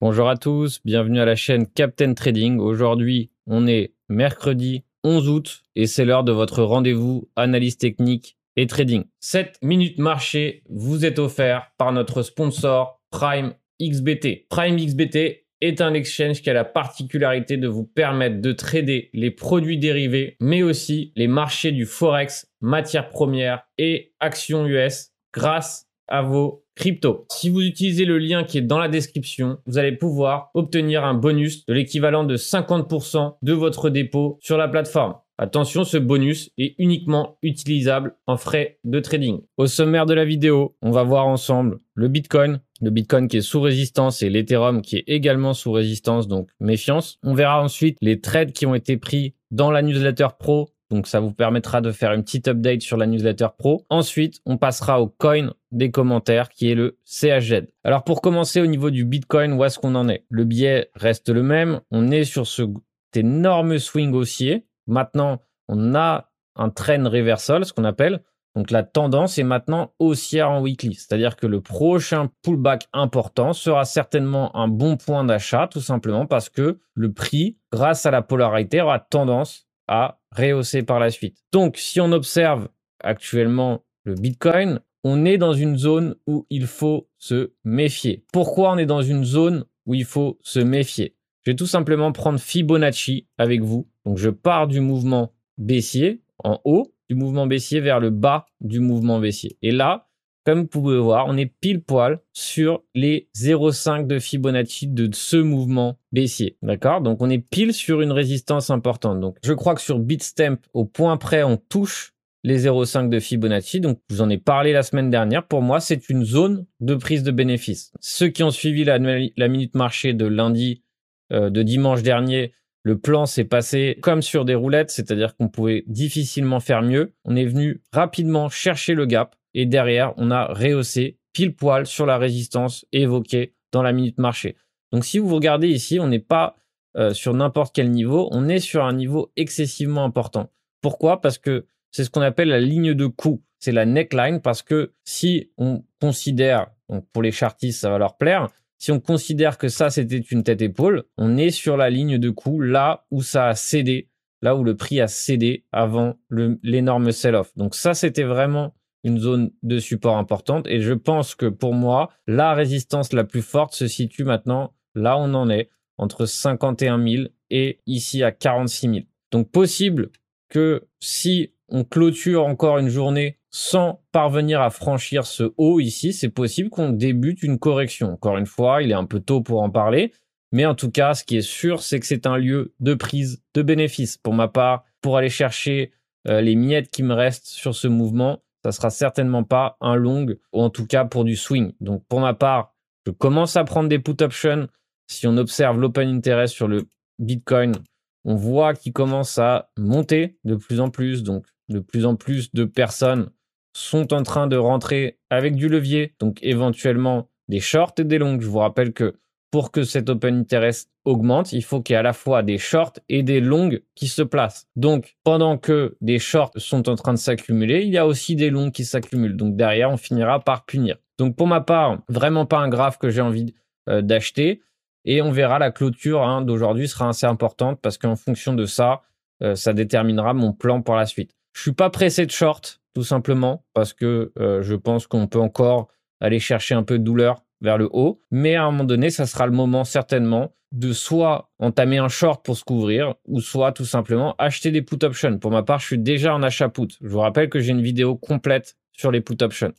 Bonjour à tous, bienvenue à la chaîne Captain Trading. Aujourd'hui, on est mercredi 11 août et c'est l'heure de votre rendez-vous analyse technique et trading. 7 minutes marché vous est offert par notre sponsor Prime XBT. Prime XBT est un exchange qui a la particularité de vous permettre de trader les produits dérivés, mais aussi les marchés du forex, matières premières et actions US grâce à vos crypto. Si vous utilisez le lien qui est dans la description, vous allez pouvoir obtenir un bonus de l'équivalent de 50% de votre dépôt sur la plateforme. Attention, ce bonus est uniquement utilisable en frais de trading. Au sommaire de la vidéo, on va voir ensemble le Bitcoin, le Bitcoin qui est sous résistance et l'Ethereum qui est également sous résistance, donc méfiance. On verra ensuite les trades qui ont été pris dans la newsletter pro donc ça vous permettra de faire une petite update sur la newsletter pro. Ensuite, on passera au coin des commentaires qui est le CHZ. Alors pour commencer au niveau du Bitcoin, où est-ce qu'on en est? Le biais reste le même. On est sur ce énorme swing haussier. Maintenant, on a un trend reversal, ce qu'on appelle. Donc la tendance est maintenant haussière en weekly. C'est-à-dire que le prochain pullback important sera certainement un bon point d'achat, tout simplement parce que le prix, grâce à la polarité, aura tendance à rehausser par la suite. Donc, si on observe actuellement le Bitcoin, on est dans une zone où il faut se méfier. Pourquoi on est dans une zone où il faut se méfier? Je vais tout simplement prendre Fibonacci avec vous. Donc, je pars du mouvement baissier en haut, du mouvement baissier vers le bas du mouvement baissier. Et là, comme vous pouvez voir, on est pile poil sur les 0,5 de Fibonacci de ce mouvement baissier. D'accord? Donc on est pile sur une résistance importante. Donc je crois que sur Bitstamp, au point près, on touche les 0,5 de Fibonacci. Donc vous en ai parlé la semaine dernière. Pour moi, c'est une zone de prise de bénéfice. Ceux qui ont suivi la, minute marché de lundi, euh, de dimanche dernier, le plan s'est passé comme sur des roulettes, c'est-à-dire qu'on pouvait difficilement faire mieux. On est venu rapidement chercher le gap et derrière, on a rehaussé pile poil sur la résistance évoquée dans la minute marché. Donc si vous regardez ici, on n'est pas euh, sur n'importe quel niveau, on est sur un niveau excessivement important. Pourquoi? Parce que c'est ce qu'on appelle la ligne de coup. C'est la neckline parce que si on considère, donc pour les chartistes, ça va leur plaire, si on considère que ça c'était une tête épaule, on est sur la ligne de coup là où ça a cédé, là où le prix a cédé avant l'énorme sell-off. Donc ça c'était vraiment une zone de support importante. Et je pense que pour moi, la résistance la plus forte se situe maintenant là où on en est, entre 51 000 et ici à 46 000. Donc possible que si on clôture encore une journée sans parvenir à franchir ce haut ici, c'est possible qu'on débute une correction. Encore une fois, il est un peu tôt pour en parler. Mais en tout cas, ce qui est sûr, c'est que c'est un lieu de prise de bénéfices. Pour ma part, pour aller chercher euh, les miettes qui me restent sur ce mouvement, ça sera certainement pas un long, ou en tout cas pour du swing. Donc pour ma part, je commence à prendre des put options. Si on observe l'open interest sur le Bitcoin, on voit qu'il commence à monter de plus en plus. Donc de plus en plus de personnes sont en train de rentrer avec du levier, donc éventuellement des shorts et des longs. Je vous rappelle que pour que cet open interest augmente, il faut qu'il y ait à la fois des shorts et des longues qui se placent. Donc, pendant que des shorts sont en train de s'accumuler, il y a aussi des longues qui s'accumulent. Donc, derrière, on finira par punir. Donc, pour ma part, vraiment pas un graphe que j'ai envie euh, d'acheter. Et on verra la clôture hein, d'aujourd'hui sera assez importante parce qu'en fonction de ça, euh, ça déterminera mon plan pour la suite. Je suis pas pressé de short, tout simplement, parce que euh, je pense qu'on peut encore aller chercher un peu de douleur vers le haut. Mais à un moment donné, ça sera le moment certainement de soit entamer un short pour se couvrir, ou soit tout simplement acheter des put options. Pour ma part, je suis déjà en achat put. Je vous rappelle que j'ai une vidéo complète sur les put options.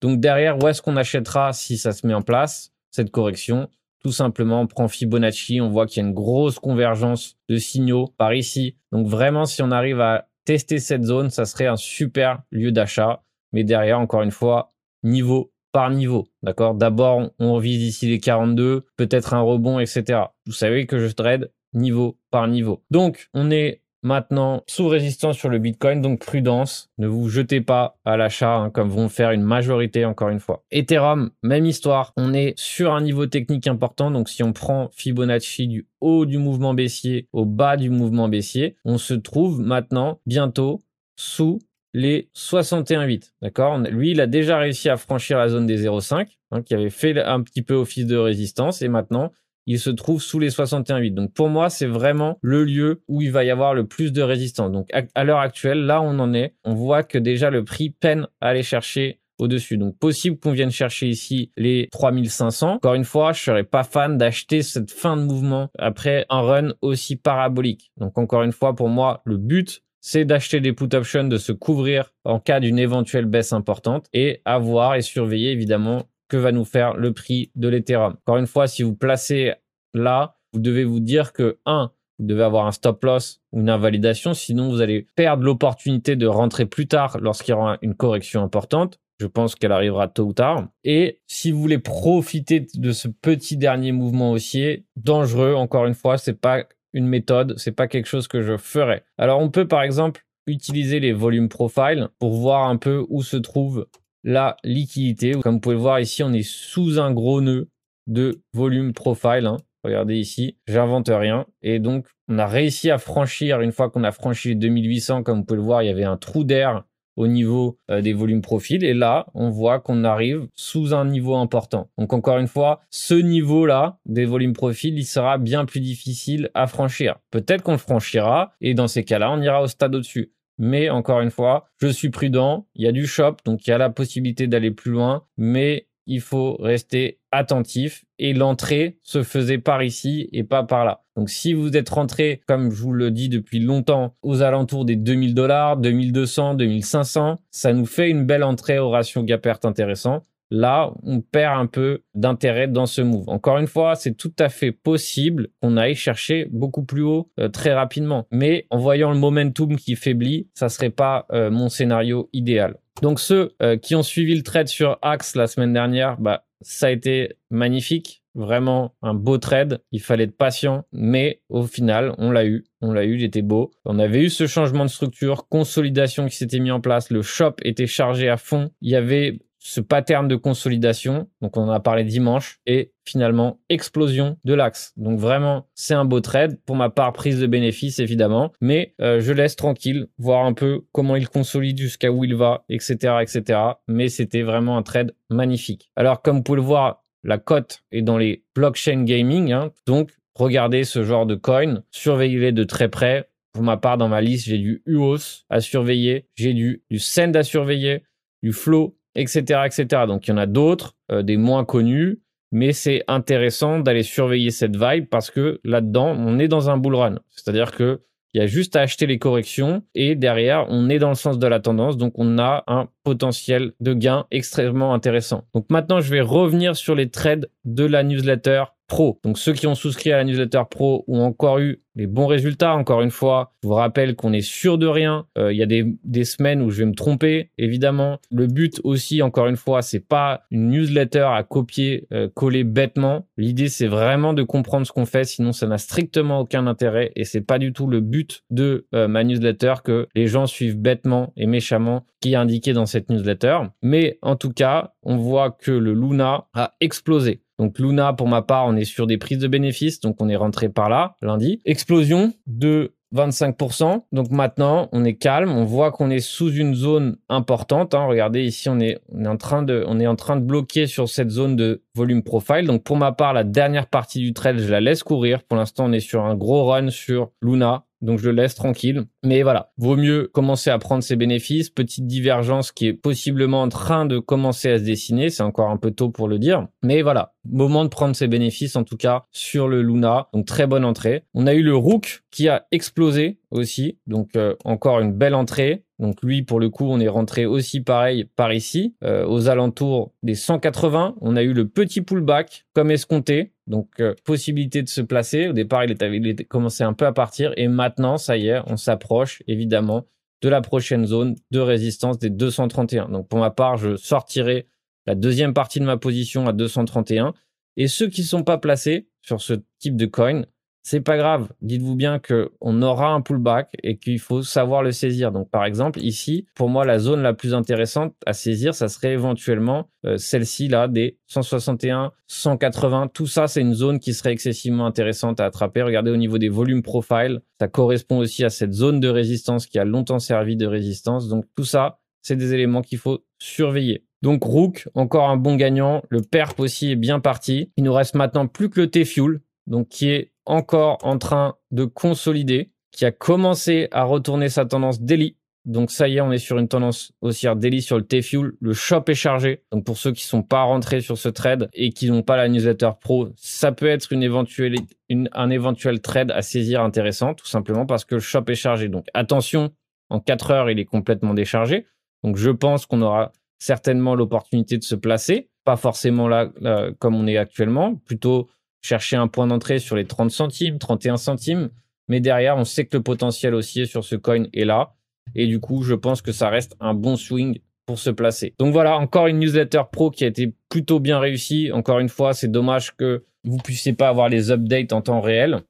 Donc derrière, où est-ce qu'on achètera si ça se met en place, cette correction Tout simplement, on prend Fibonacci, on voit qu'il y a une grosse convergence de signaux par ici. Donc vraiment, si on arrive à tester cette zone, ça serait un super lieu d'achat. Mais derrière, encore une fois, niveau par niveau. D'accord? D'abord, on vise ici les 42, peut-être un rebond, etc. Vous savez que je trade niveau par niveau. Donc, on est maintenant sous résistance sur le Bitcoin, donc prudence. Ne vous jetez pas à l'achat, hein, comme vont faire une majorité, encore une fois. Ethereum, même histoire. On est sur un niveau technique important. Donc, si on prend Fibonacci du haut du mouvement baissier au bas du mouvement baissier, on se trouve maintenant bientôt sous les 61,8. D'accord? Lui, il a déjà réussi à franchir la zone des 0,5, hein, qui avait fait un petit peu office de résistance. Et maintenant, il se trouve sous les 61,8. Donc pour moi, c'est vraiment le lieu où il va y avoir le plus de résistance. Donc à, l'heure actuelle, là on en est, on voit que déjà le prix peine à aller chercher au-dessus. Donc possible qu'on vienne chercher ici les 3500. Encore une fois, je serais pas fan d'acheter cette fin de mouvement après un run aussi parabolique. Donc encore une fois, pour moi, le but, c'est d'acheter des put options, de se couvrir en cas d'une éventuelle baisse importante et avoir et surveiller évidemment que va nous faire le prix de l'Ethereum. Encore une fois, si vous placez là, vous devez vous dire que 1, vous devez avoir un stop loss ou une invalidation, sinon vous allez perdre l'opportunité de rentrer plus tard lorsqu'il y aura une correction importante. Je pense qu'elle arrivera tôt ou tard. Et si vous voulez profiter de ce petit dernier mouvement haussier, dangereux, encore une fois, c'est pas une méthode, c'est pas quelque chose que je ferais. Alors on peut par exemple utiliser les volumes profile pour voir un peu où se trouve la liquidité. Comme vous pouvez le voir ici, on est sous un gros nœud de volume profile. Hein. Regardez ici, j'invente rien. Et donc, on a réussi à franchir, une fois qu'on a franchi les 2800, comme vous pouvez le voir, il y avait un trou d'air au niveau euh, des volumes profil. Et là, on voit qu'on arrive sous un niveau important. Donc encore une fois, ce niveau-là des volumes profil, il sera bien plus difficile à franchir. Peut-être qu'on le franchira et dans ces cas-là, on ira au stade au-dessus. Mais encore une fois, je suis prudent. Il y a du shop, donc il y a la possibilité d'aller plus loin, mais il faut rester attentif et l'entrée se faisait par ici et pas par là. Donc si vous êtes rentré, comme je vous le dis depuis longtemps, aux alentours des 2000 dollars, 2200, 2500, ça nous fait une belle entrée au ratio gap intéressant. Là, on perd un peu d'intérêt dans ce move. Encore une fois, c'est tout à fait possible qu'on aille chercher beaucoup plus haut euh, très rapidement. Mais en voyant le momentum qui faiblit, ça serait pas euh, mon scénario idéal. Donc ceux euh, qui ont suivi le trade sur Axe la semaine dernière, bah ça a été magnifique, vraiment un beau trade. Il fallait être patient, mais au final, on l'a eu. On l'a eu, il était beau. On avait eu ce changement de structure, consolidation qui s'était mis en place. Le shop était chargé à fond. Il y avait ce pattern de consolidation, donc on en a parlé dimanche, et finalement explosion de l'axe. Donc vraiment, c'est un beau trade. Pour ma part, prise de bénéfice évidemment, mais euh, je laisse tranquille, voir un peu comment il consolide jusqu'à où il va, etc., etc. Mais c'était vraiment un trade magnifique. Alors comme vous pouvez le voir, la cote est dans les blockchain gaming, hein. donc regardez ce genre de coin, surveillez-les de très près. Pour ma part, dans ma liste, j'ai du UOS à surveiller, j'ai du, du Send à surveiller, du Flow etc., etc. Donc il y en a d'autres, euh, des moins connus, mais c'est intéressant d'aller surveiller cette vibe parce que là-dedans, on est dans un bull run. C'est-à-dire que il y a juste à acheter les corrections et derrière, on est dans le sens de la tendance. Donc, on a un potentiel de gain extrêmement intéressant. Donc, maintenant, je vais revenir sur les trades de la newsletter pro. Donc ceux qui ont souscrit à la newsletter pro ont encore eu les bons résultats. Encore une fois, je vous rappelle qu'on est sûr de rien. Euh, il y a des, semaines où je vais me tromper, évidemment. Le but aussi, encore une fois, c'est pas une newsletter à copier, euh, coller bêtement. L'idée, c'est vraiment de comprendre ce qu'on fait, sinon ça n'a strictement aucun intérêt et c'est pas du tout le but de euh, ma newsletter que les gens suivent bêtement et méchamment qui est indiqué dans cette newsletter. Mais en tout cas, on voit que le Luna a explosé. Donc Luna, pour ma part, on est sur des prises de bénéfices, donc on est rentré par là lundi. Explosion de 25%. Donc maintenant, on est calme. On voit qu'on est sous une zone importante. Hein. Regardez ici, on est, on est en train de, on est en train de bloquer sur cette zone de volume profile. Donc pour ma part, la dernière partie du trade, je la laisse courir. Pour l'instant, on est sur un gros run sur Luna donc je le laisse tranquille. Mais voilà, vaut mieux commencer à prendre ses bénéfices. Petite divergence qui est possiblement en train de commencer à se dessiner, c'est encore un peu tôt pour le dire. Mais voilà, moment de prendre ses bénéfices en tout cas sur le Luna. Donc très bonne entrée. On a eu le Rook qui a explosé aussi, donc euh, encore une belle entrée. Donc lui, pour le coup, on est rentré aussi pareil par ici, euh, aux alentours des 180. On a eu le petit pullback comme escompté. Donc euh, possibilité de se placer. Au départ, il était, il commencé un peu à partir et maintenant, ça y est, on s'approche évidemment de la prochaine zone de résistance des 231. Donc pour ma part, je sortirai la deuxième partie de ma position à 231. Et ceux qui ne sont pas placés sur ce type de coin, c'est pas grave. Dites-vous bien que on aura un pullback et qu'il faut savoir le saisir. Donc, par exemple, ici, pour moi, la zone la plus intéressante à saisir, ça serait éventuellement euh, celle-ci là des 161, 180. Tout ça, c'est une zone qui serait excessivement intéressante à attraper. Regardez au niveau des volumes profile, ça correspond aussi à cette zone de résistance qui a longtemps servi de résistance. Donc, tout ça, c'est des éléments qu'il faut surveiller. Donc Rook, encore un bon gagnant. Le perp aussi est bien parti. Il nous reste maintenant plus que le T-Fuel donc qui est encore en train de consolider, qui a commencé à retourner sa tendance daily. Donc ça y est, on est sur une tendance haussière daily sur le T-Fuel. Le shop est chargé. Donc pour ceux qui sont pas rentrés sur ce trade et qui n'ont pas la newsletter pro, ça peut être une éventuelle, un éventuel trade à saisir intéressant, tout simplement parce que le shop est chargé. Donc attention, en 4 heures, il est complètement déchargé. Donc je pense qu'on aura certainement l'opportunité de se placer. Pas forcément là, là comme on est actuellement, plutôt chercher un point d'entrée sur les 30 centimes, 31 centimes. Mais derrière, on sait que le potentiel haussier sur ce coin est là. Et du coup, je pense que ça reste un bon swing pour se placer. Donc voilà, encore une newsletter pro qui a été plutôt bien réussie. Encore une fois, c'est dommage que vous puissiez pas avoir les updates en temps réel.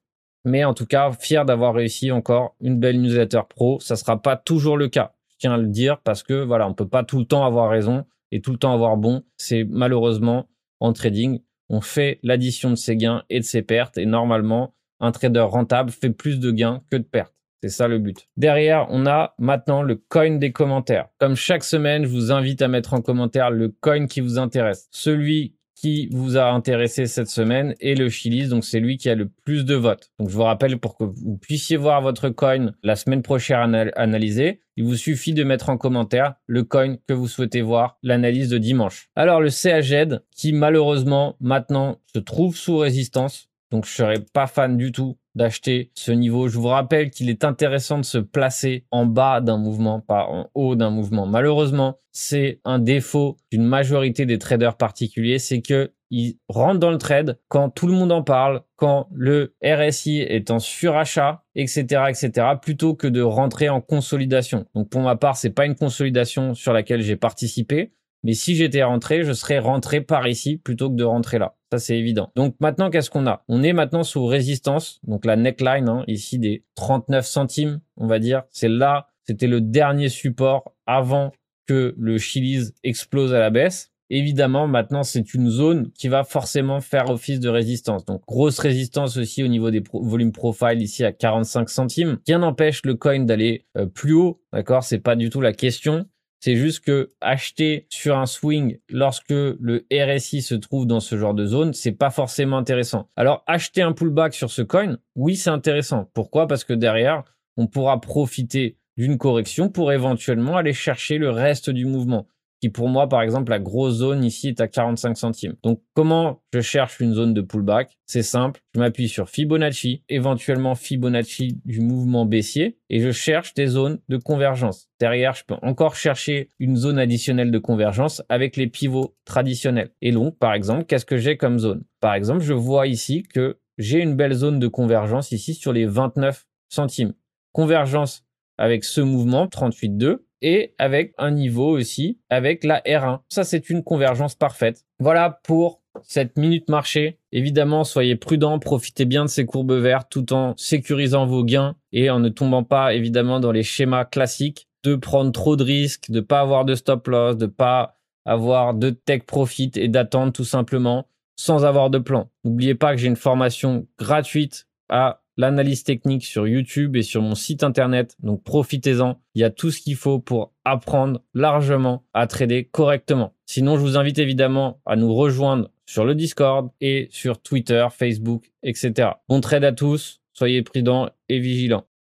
Mais en tout cas, fier d'avoir réussi encore une belle newsletter pro. Ça sera pas toujours le cas. Je tiens à le dire parce que voilà, on peut pas tout le temps avoir raison et tout le temps avoir bon. C'est malheureusement en trading on fait l'addition de ses gains et de ses pertes. Et normalement, un trader rentable fait plus de gains que de pertes. C'est ça le but. Derrière, on a maintenant le coin des commentaires. Comme chaque semaine, je vous invite à mettre en commentaire le coin qui vous intéresse. Celui qui vous a intéressé cette semaine et le Chili's. Donc, c'est lui qui a le plus de votes. Donc, je vous rappelle pour que vous puissiez voir votre coin la semaine prochaine analysé, il vous suffit de mettre en commentaire le coin que vous souhaitez voir, l'analyse de dimanche. Alors, le CAZ qui malheureusement maintenant se trouve sous résistance. Donc, je serais pas fan du tout d'acheter ce niveau. Je vous rappelle qu'il est intéressant de se placer en bas d'un mouvement, pas en haut d'un mouvement. Malheureusement, c'est un défaut d'une majorité des traders particuliers, c'est que ils rentrent dans le trade quand tout le monde en parle, quand le RSI est en surachat, etc., etc., plutôt que de rentrer en consolidation. Donc pour ma part, c'est pas une consolidation sur laquelle j'ai participé. Mais si j'étais rentré, je serais rentré par ici plutôt que de rentrer là. Ça, c'est évident. Donc maintenant, qu'est-ce qu'on a? On est maintenant sous résistance. Donc la neckline, hein, ici des 39 centimes, on va dire. C'est là, c'était le dernier support avant que le Chili's explose à la baisse. Évidemment, maintenant, c'est une zone qui va forcément faire office de résistance. Donc, grosse résistance aussi au niveau des volumes profile ici à 45 centimes. Rien n'empêche le coin d'aller euh, plus haut. D'accord? C'est pas du tout la question. C'est juste que acheter sur un swing lorsque le RSI se trouve dans ce genre de zone, c'est pas forcément intéressant. Alors acheter un pullback sur ce coin, oui, c'est intéressant. Pourquoi? Parce que derrière, on pourra profiter d'une correction pour éventuellement aller chercher le reste du mouvement pour moi, par exemple, la grosse zone ici est à 45 centimes. Donc, comment je cherche une zone de pullback? C'est simple, je m'appuie sur Fibonacci, éventuellement Fibonacci du mouvement baissier, et je cherche des zones de convergence. Derrière, je peux encore chercher une zone additionnelle de convergence avec les pivots traditionnels. Et donc, par exemple, qu'est-ce que j'ai comme zone? Par exemple, je vois ici que j'ai une belle zone de convergence ici sur les 29 centimes. Convergence avec ce mouvement 38,2 et avec un niveau aussi avec la R1. Ça, c'est une convergence parfaite. Voilà pour cette minute marché. Évidemment, soyez prudents, profitez bien de ces courbes vertes tout en sécurisant vos gains et en ne tombant pas évidemment dans les schémas classiques de prendre trop de risques, de pas avoir de stop loss, de pas avoir de tech profit et d'attendre tout simplement sans avoir de plan. N'oubliez pas que j'ai une formation gratuite à l'analyse technique sur YouTube et sur mon site internet. Donc profitez-en. Il y a tout ce qu'il faut pour apprendre largement à trader correctement. Sinon, je vous invite évidemment à nous rejoindre sur le Discord et sur Twitter, Facebook, etc. Bon trade à tous. Soyez prudents et vigilants.